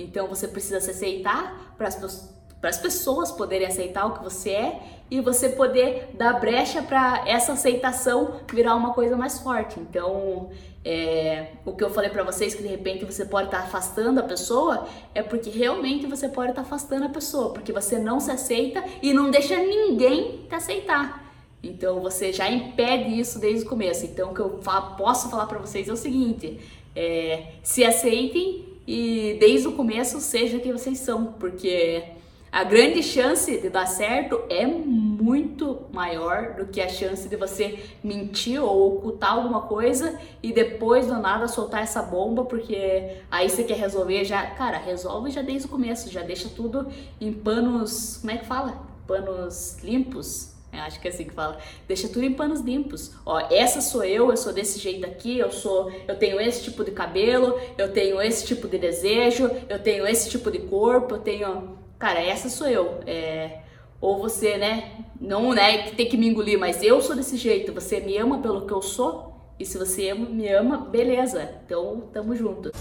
Então você precisa se aceitar para as pessoas poderem aceitar o que você é e você poder dar brecha para essa aceitação virar uma coisa mais forte. Então, é, o que eu falei para vocês que de repente você pode estar tá afastando a pessoa é porque realmente você pode estar tá afastando a pessoa, porque você não se aceita e não deixa ninguém te aceitar. Então você já impede isso desde o começo. Então o que eu posso falar para vocês é o seguinte: é, se aceitem e desde o começo seja quem vocês são, porque a grande chance de dar certo é muito maior do que a chance de você mentir ou ocultar alguma coisa e depois do nada soltar essa bomba, porque aí você quer resolver já, cara, resolve já desde o começo, já deixa tudo em panos, como é que fala? Panos limpos. Eu acho que é assim que fala. Deixa tudo em panos limpos. Ó, essa sou eu, eu sou desse jeito aqui, eu sou, eu tenho esse tipo de cabelo, eu tenho esse tipo de desejo, eu tenho esse tipo de corpo, eu tenho, cara, essa sou eu. É, ou você, né, não, né, que tem que me engolir, mas eu sou desse jeito. Você me ama pelo que eu sou? E se você me ama, beleza. Então, tamo junto.